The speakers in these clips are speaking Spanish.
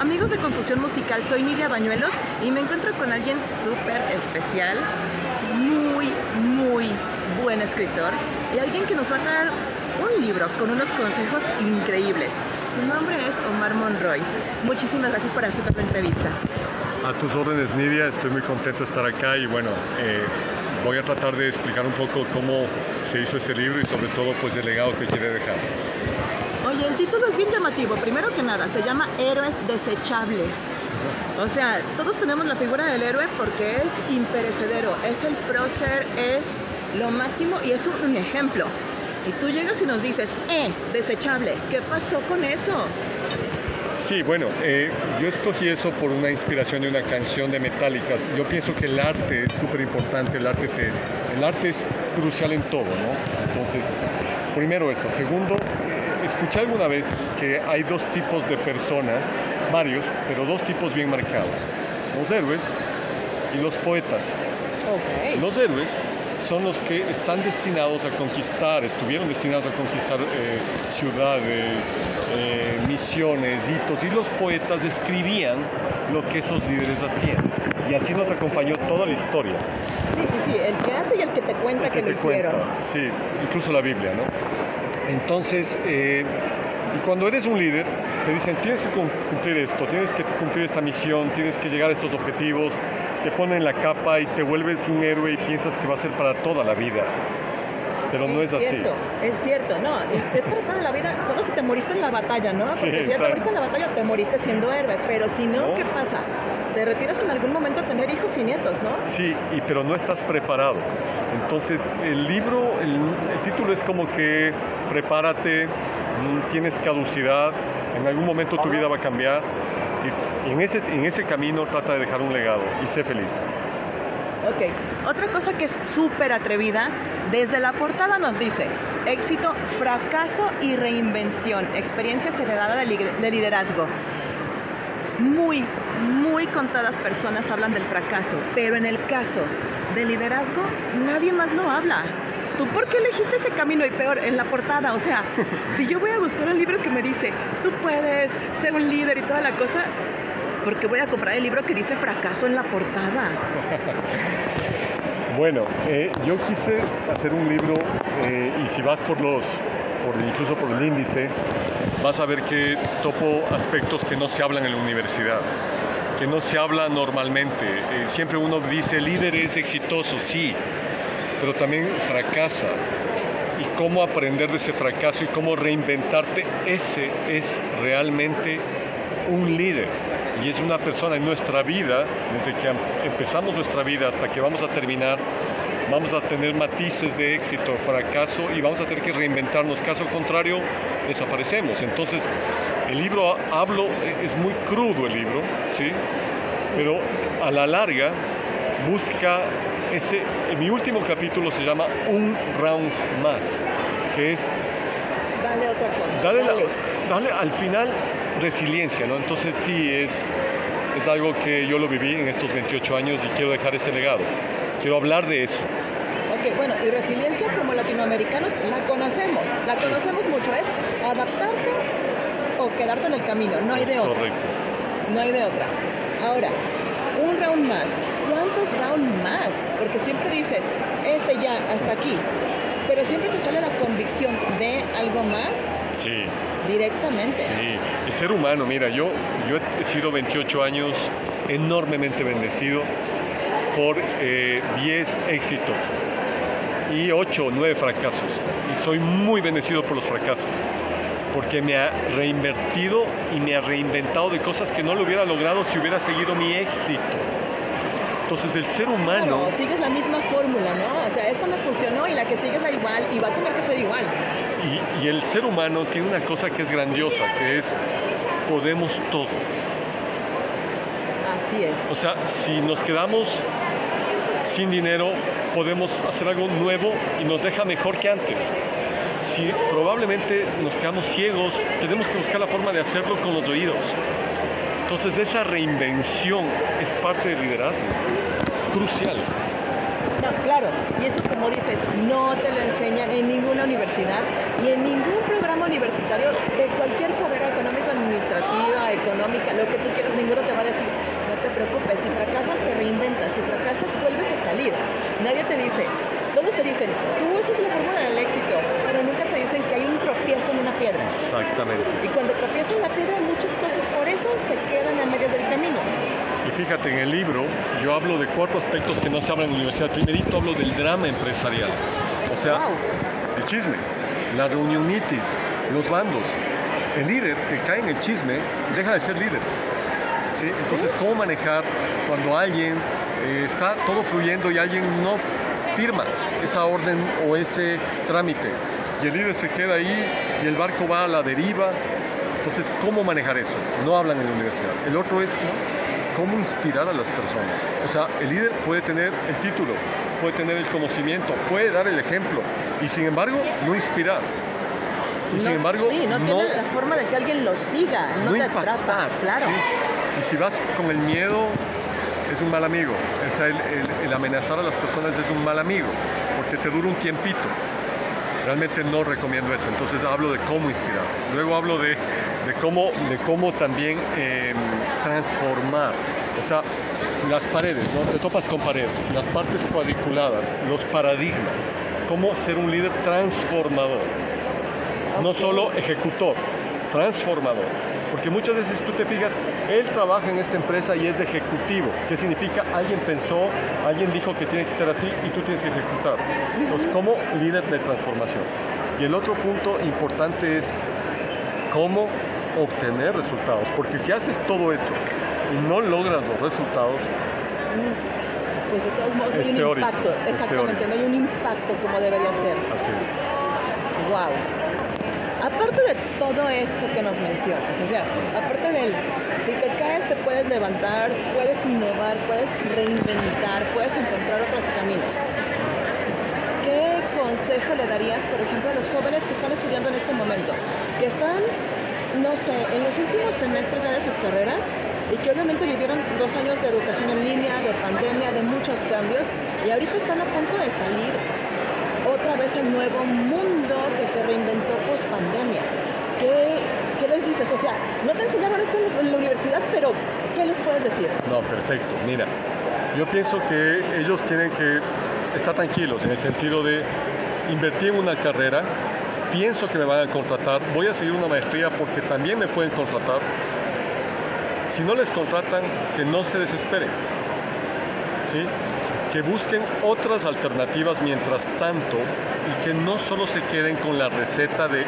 Amigos de Confusión Musical, soy Nidia Bañuelos y me encuentro con alguien súper especial, muy, muy buen escritor y alguien que nos va a dar un libro con unos consejos increíbles. Su nombre es Omar Monroy. Muchísimas gracias por aceptar la entrevista. A tus órdenes, Nidia, estoy muy contento de estar acá y bueno, eh, voy a tratar de explicar un poco cómo se hizo este libro y sobre todo pues el legado que quiere dejar. Oye, el título es bien llamativo. Primero que nada, se llama Héroes Desechables. O sea, todos tenemos la figura del héroe porque es imperecedero, es el prócer, es lo máximo y es un ejemplo. Y tú llegas y nos dices, eh, desechable, ¿qué pasó con eso? Sí, bueno, eh, yo escogí eso por una inspiración de una canción de Metallica. Yo pienso que el arte es súper importante, el arte, te, el arte es crucial en todo, ¿no? Entonces, primero eso. Segundo, escuché alguna vez que hay dos tipos de personas, varios, pero dos tipos bien marcados. Los héroes y los poetas. Okay. Los héroes son los que están destinados a conquistar, estuvieron destinados a conquistar eh, ciudades, eh, misiones, hitos, y los poetas escribían lo que esos líderes hacían. Y así nos acompañó toda la historia. Sí, sí, sí, el que hace y el que te cuenta El que, que lo te hicieron. cuenta, Sí, incluso la Biblia, ¿no? Entonces, eh, y cuando eres un líder, te dicen, tienes que cum- cumplir esto, tienes que cumplir esta misión, tienes que llegar a estos objetivos, te ponen la capa y te vuelves un héroe y piensas que va a ser para toda la vida. Pero no es así. cierto, es cierto, no, es para toda la vida, solo si te moriste en la batalla, ¿no? Sí, Porque si ya te moriste en la batalla, te moriste siendo héroe, pero si no, No. ¿qué pasa? Te retiras en algún momento a tener hijos y nietos, ¿no? Sí, y, pero no estás preparado. Entonces, el libro, el, el título es como que prepárate, mm, tienes caducidad, en algún momento tu vida va a cambiar y, en, ese, en ese camino trata de dejar un legado y sé feliz. Ok, otra cosa que es súper atrevida, desde la portada nos dice, éxito, fracaso y reinvención, experiencias heredadas de ligue- de liderazgo. Muy, muy contadas personas hablan del fracaso, pero en el caso del liderazgo, nadie más lo habla. ¿Tú por qué elegiste ese camino? Y peor, en la portada, o sea, si yo voy a buscar un libro que me dice, tú puedes ser un líder y toda la cosa, porque voy a comprar el libro que dice fracaso en la portada. Bueno, eh, yo quise hacer un libro eh, y si vas por los, por, incluso por el índice, vas a ver que topo aspectos que no se hablan en la universidad, que no se habla normalmente. Eh, siempre uno dice líder es exitoso, sí, pero también fracasa. Y cómo aprender de ese fracaso y cómo reinventarte, ese es realmente un líder. Y es una persona en nuestra vida, desde que am- empezamos nuestra vida hasta que vamos a terminar, vamos a tener matices de éxito, fracaso y vamos a tener que reinventarnos. Caso contrario, desaparecemos. Entonces, el libro, hablo, es muy crudo el libro, ¿sí? Pero a la larga busca ese, en mi último capítulo se llama Un Round Más, que es Dale otra cosa. darle, la- dale. al final resiliencia, ¿no? Entonces sí, es, es algo que yo lo viví en estos 28 años y quiero dejar ese legado. Quiero hablar de eso. Ok, bueno, y resiliencia como latinoamericanos la conocemos, la conocemos mucho, es adaptarte o quedarte en el camino, no hay de otra. correcto. No hay de otra. Ahora, un round más. ¿Cuántos round más? Porque siempre dices, este ya, hasta aquí. Pero siempre te sale la convicción de algo más Sí, directamente. sí. El ser humano, mira, yo, yo he sido 28 años enormemente bendecido por eh, 10 éxitos y 8 o 9 fracasos. Y soy muy bendecido por los fracasos. Porque me ha reinvertido y me ha reinventado de cosas que no lo hubiera logrado si hubiera seguido mi éxito. Entonces el ser humano... Claro, sigues la misma fórmula, ¿no? O sea, esta me funcionó y la que sigue es la igual y va a tener que ser igual. Y, y el ser humano tiene una cosa que es grandiosa, que es podemos todo. Así es. O sea, si nos quedamos sin dinero, podemos hacer algo nuevo y nos deja mejor que antes. Si probablemente nos quedamos ciegos, tenemos que buscar la forma de hacerlo con los oídos. Entonces esa reinvención es parte del liderazgo, crucial. Claro, y eso como dices, no te lo enseñan en ninguna universidad y en ningún programa universitario de cualquier carrera económica, administrativa, económica, lo que tú quieras, ninguno te va a decir, no te preocupes, si fracasas te reinventas, si fracasas vuelves a salir. Nadie te dice, todos te dicen, tú esa es la fórmula del éxito, pero nunca te dicen que hay un tropiezo en una piedra. Exactamente. Y cuando tropiezas en la piedra, muchas cosas por eso se quedan a medio del camino. Y fíjate, en el libro yo hablo de cuatro aspectos que no se hablan en la universidad. Primerito hablo del drama empresarial, o sea, Wow. el chisme, la reunionitis, los bandos. El líder que cae en el chisme deja de ser líder. ¿sí? Entonces, ¿cómo manejar cuando alguien eh, está todo fluyendo y alguien no firma esa orden o ese trámite? Y el líder se queda ahí y el barco va a la deriva. Entonces, ¿cómo manejar eso? No hablan en la universidad. El otro es cómo inspirar a las personas. O sea, el líder puede tener el título, puede tener el conocimiento, puede dar el ejemplo y sin embargo no inspirar. Y sin No, embargo sí, no, tiene la forma de que alguien lo siga, no, te impactar, atrapa, claro. ¿sí? Y si vas con el miedo, es un mal amigo. O sea, el, el- el amenazar a las personas es un mal amigo, porque te dura un tiempito. Realmente no recomiendo eso. Entonces hablo de cómo inspirar. Luego hablo de, de cómo, de cómo también eh, transformar. O sea, las paredes, ¿no? Te topas con pared, las partes cuadriculadas, los paradigmas. Cómo ser un líder transformador no solo ejecutor, transformador. Porque muchas veces tú te fijas, él trabaja en esta empresa y es ejecutivo. ¿Qué significa? Alguien pensó, alguien dijo que tiene que ser así y tú tienes que ejecutar. Entonces, como líder de transformación. Y el otro punto importante es cómo obtener resultados. Porque si haces todo eso y no logras los resultados, Pues de todos modos no hay un teórico, impacto, exactamente, no hay un impacto como debería ser. así es. Wow. Aparte de todo esto que nos mencionas, o sea, aparte del si te caes te puedes levantar, puedes innovar, puedes reinventar, puedes encontrar otros caminos. ¿Qué consejo le darías, por ejemplo, a los jóvenes que están estudiando en este momento? Que están, no sé, en los últimos semestres ya de sus carreras y que obviamente vivieron dos años de educación en línea, de pandemia, de muchos cambios y ahorita están a punto de salir otra vez al nuevo mundo que se reinventó post pandemia. ¿Qué, ¿Qué les dices? O sea, no te enseñaron esto en la universidad, pero ¿qué les puedes decir? No, perfecto. Mira, yo pienso que ellos tienen que estar tranquilos en el sentido de invertir en una carrera, pienso que me van a contratar, voy a seguir una maestría porque también me pueden contratar. Si no les contratan, que no se desesperen. ¿sí? Que busquen otras alternativas mientras tanto y que no solo se queden con la receta de,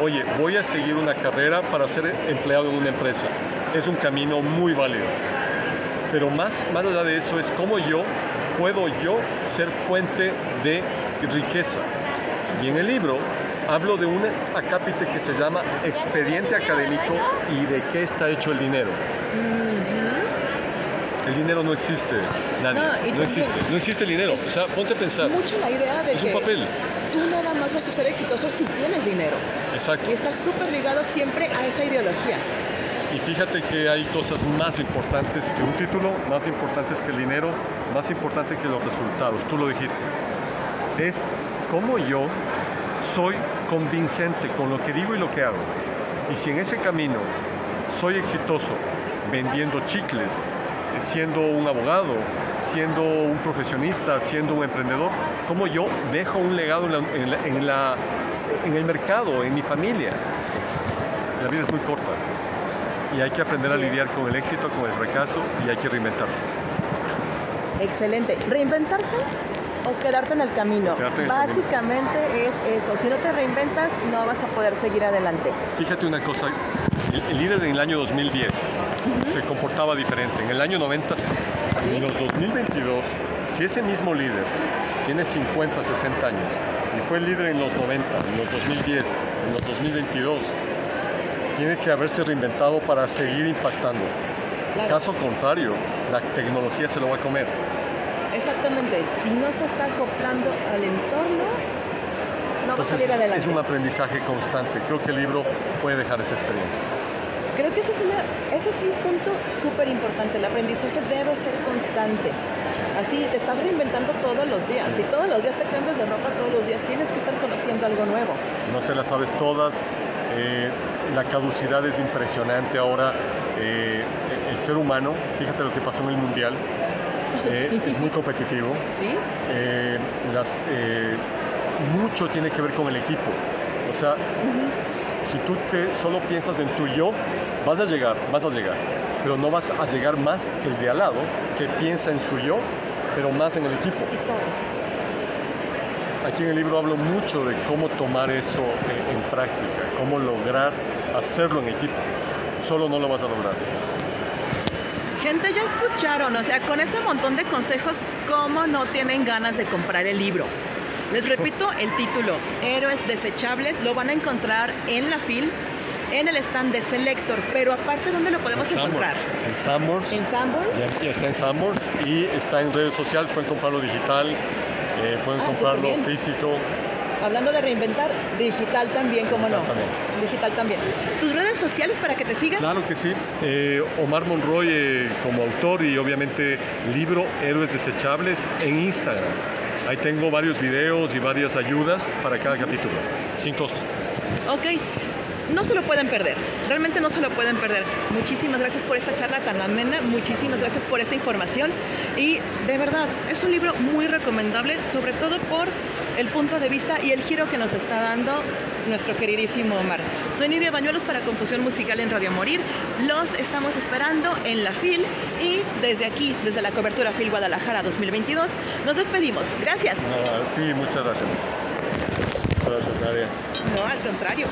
oye, voy a seguir una carrera para ser empleado en una empresa. Es un camino muy válido. Pero más, más allá de eso es cómo yo puedo yo ser fuente de riqueza. Y en el libro hablo de un acápite que se llama expediente académico y de qué está hecho el dinero. El dinero no existe, nadie. No, No, existe, no existe el dinero. o sea, ponte a pensar. Mucho la idea de Es que un papel. tú nada más vas a ser exitoso si tienes dinero. Exacto. Y estás súper ligado siempre a esa ideología. Y fíjate que hay cosas más importantes que un título, más importantes que el dinero, más importante que los resultados. Tú lo dijiste. Es cómo yo soy convincente con lo que digo y lo que hago. Y si en ese camino soy exitoso vendiendo chicles, siendo un abogado, siendo un profesionista, siendo un emprendedor, cómo yo dejo un legado en, la- en la- en la- en el mercado, en mi familia. La vida es muy corta y hay que aprender a es. lidiar con el éxito, con el fracaso y hay que reinventarse. Excelente. ¿Reinventarse o quedarte en el camino? Quedarte en el camino. Básicamente es eso. Si no te reinventas, no vas a poder seguir adelante. Fíjate una cosa, el, el líder en el año 2010 se comportaba diferente. En el año 90, se- en los 2022, si ese mismo líder tiene 50, 60 años y fue líder en los 90, en los 2010, en los 2022, tiene que haberse reinventado para seguir impactando. Claro. Caso contrario, la tecnología se lo va a comer. Exactamente. Si no se está acoplando al entorno, no va a salir es- adelante. es un aprendizaje constante. Creo que el libro puede dejar esa experiencia. Creo que ese es, una, ese es un punto súper importante. El aprendizaje debe ser constante. Así te estás reinventando todos los días. Sí. Y todos los días te cambias de ropa, todos los días tienes que estar conociendo algo nuevo. no te las sabes todas. eh, la caducidad es impresionante ahora. Eh, el ser humano, fíjate lo que pasó en el Mundial, eh, es muy competitivo. ¿Sí? Eh, las, mucho tiene que ver con el equipo. O sea, si tú te solo piensas en tu yo, vas a llegar, vas a llegar, pero no vas a llegar más que el de al lado, que piensa en su yo, pero más en el equipo. Y todos. Aquí en el libro hablo mucho de cómo tomar eso en, en práctica, cómo lograr hacerlo en equipo. Solo no lo vas a lograr. Gente, ya escucharon, o sea, con ese montón de consejos, ¿cómo no tienen ganas de comprar el libro? Les repito el título, Héroes Desechables, lo van a encontrar en la FIL, en el stand de Selector, pero aparte, ¿dónde lo podemos En encontrar? En Sanborns. ¿En Sanborns? Ya, ya está en Sanborns y está en redes sociales, pueden comprarlo digital, eh, pueden Ah, comprarlo físico. Hablando de reinventar, digital también, ¿cómo no? Digital también. Digital también. ¿Tus redes sociales para que te sigan? Claro que sí. Eh, Omar Monroy eh, como autor y obviamente libro Héroes Desechables en Instagram. Ahí tengo varios videos y varias ayudas para cada capítulo, sin costo. Ok, no se lo pueden perder, realmente no se lo pueden perder. Muchísimas gracias por esta charla tan amena, muchísimas gracias por esta información y de verdad es un libro muy recomendable, sobre todo por el punto de vista y el giro que nos está dando nuestro queridísimo Omar. Soy Nidia Bañuelos para Confusión Musical en Radio Morir. Los estamos esperando en la FIL y desde aquí, desde la cobertura FIL Guadalajara 2022, nos despedimos. Gracias. A ti, muchas gracias. Gracias, Nadia. No, al contrario.